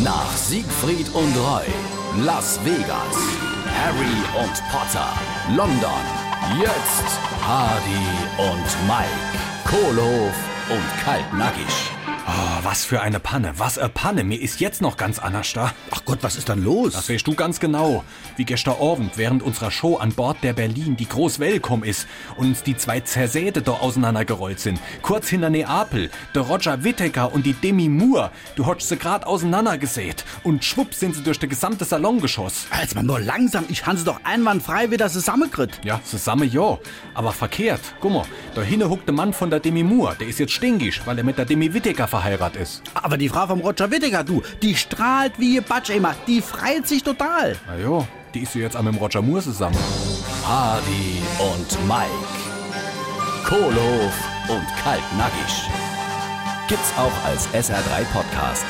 Nach Siegfried und Roy, Las Vegas, Harry und Potter, London, jetzt Hardy und Mike, Kohlhof und Kaltnackig. Oh, was für eine Panne, was eine Panne. Mir ist jetzt noch ganz anders da. Ach Gott, was ist dann los? Das weißt du ganz genau. Wie gestern Abend während unserer Show an Bord der Berlin, die groß Welcome ist und uns die zwei Zersäte da auseinandergerollt sind. Kurz hinter Neapel, der Roger Whittaker und die Demi Moore. Du hast sie grad auseinandergesät. Und schwupp sind sie durch den gesamte Salon geschossen. Jetzt mal nur langsam, ich han sie doch einwandfrei wieder zusammengekriegt. Ja, zusammen ja. Aber verkehrt. Guck mal, da hinten huckt der Mann von der Demi Moore. Der ist jetzt stinkig, weil er mit der Demi Whittaker verheiratet ist. Aber die Frau vom Roger Whittaker, du, die strahlt wie ihr Batsch immer. Die freut sich total. Na ja, die ist ja jetzt auch mit dem Roger Moore zusammen. Hardy und Mike, Kohlhof und Kaltnackig. Gibt's auch als SR3 Podcast.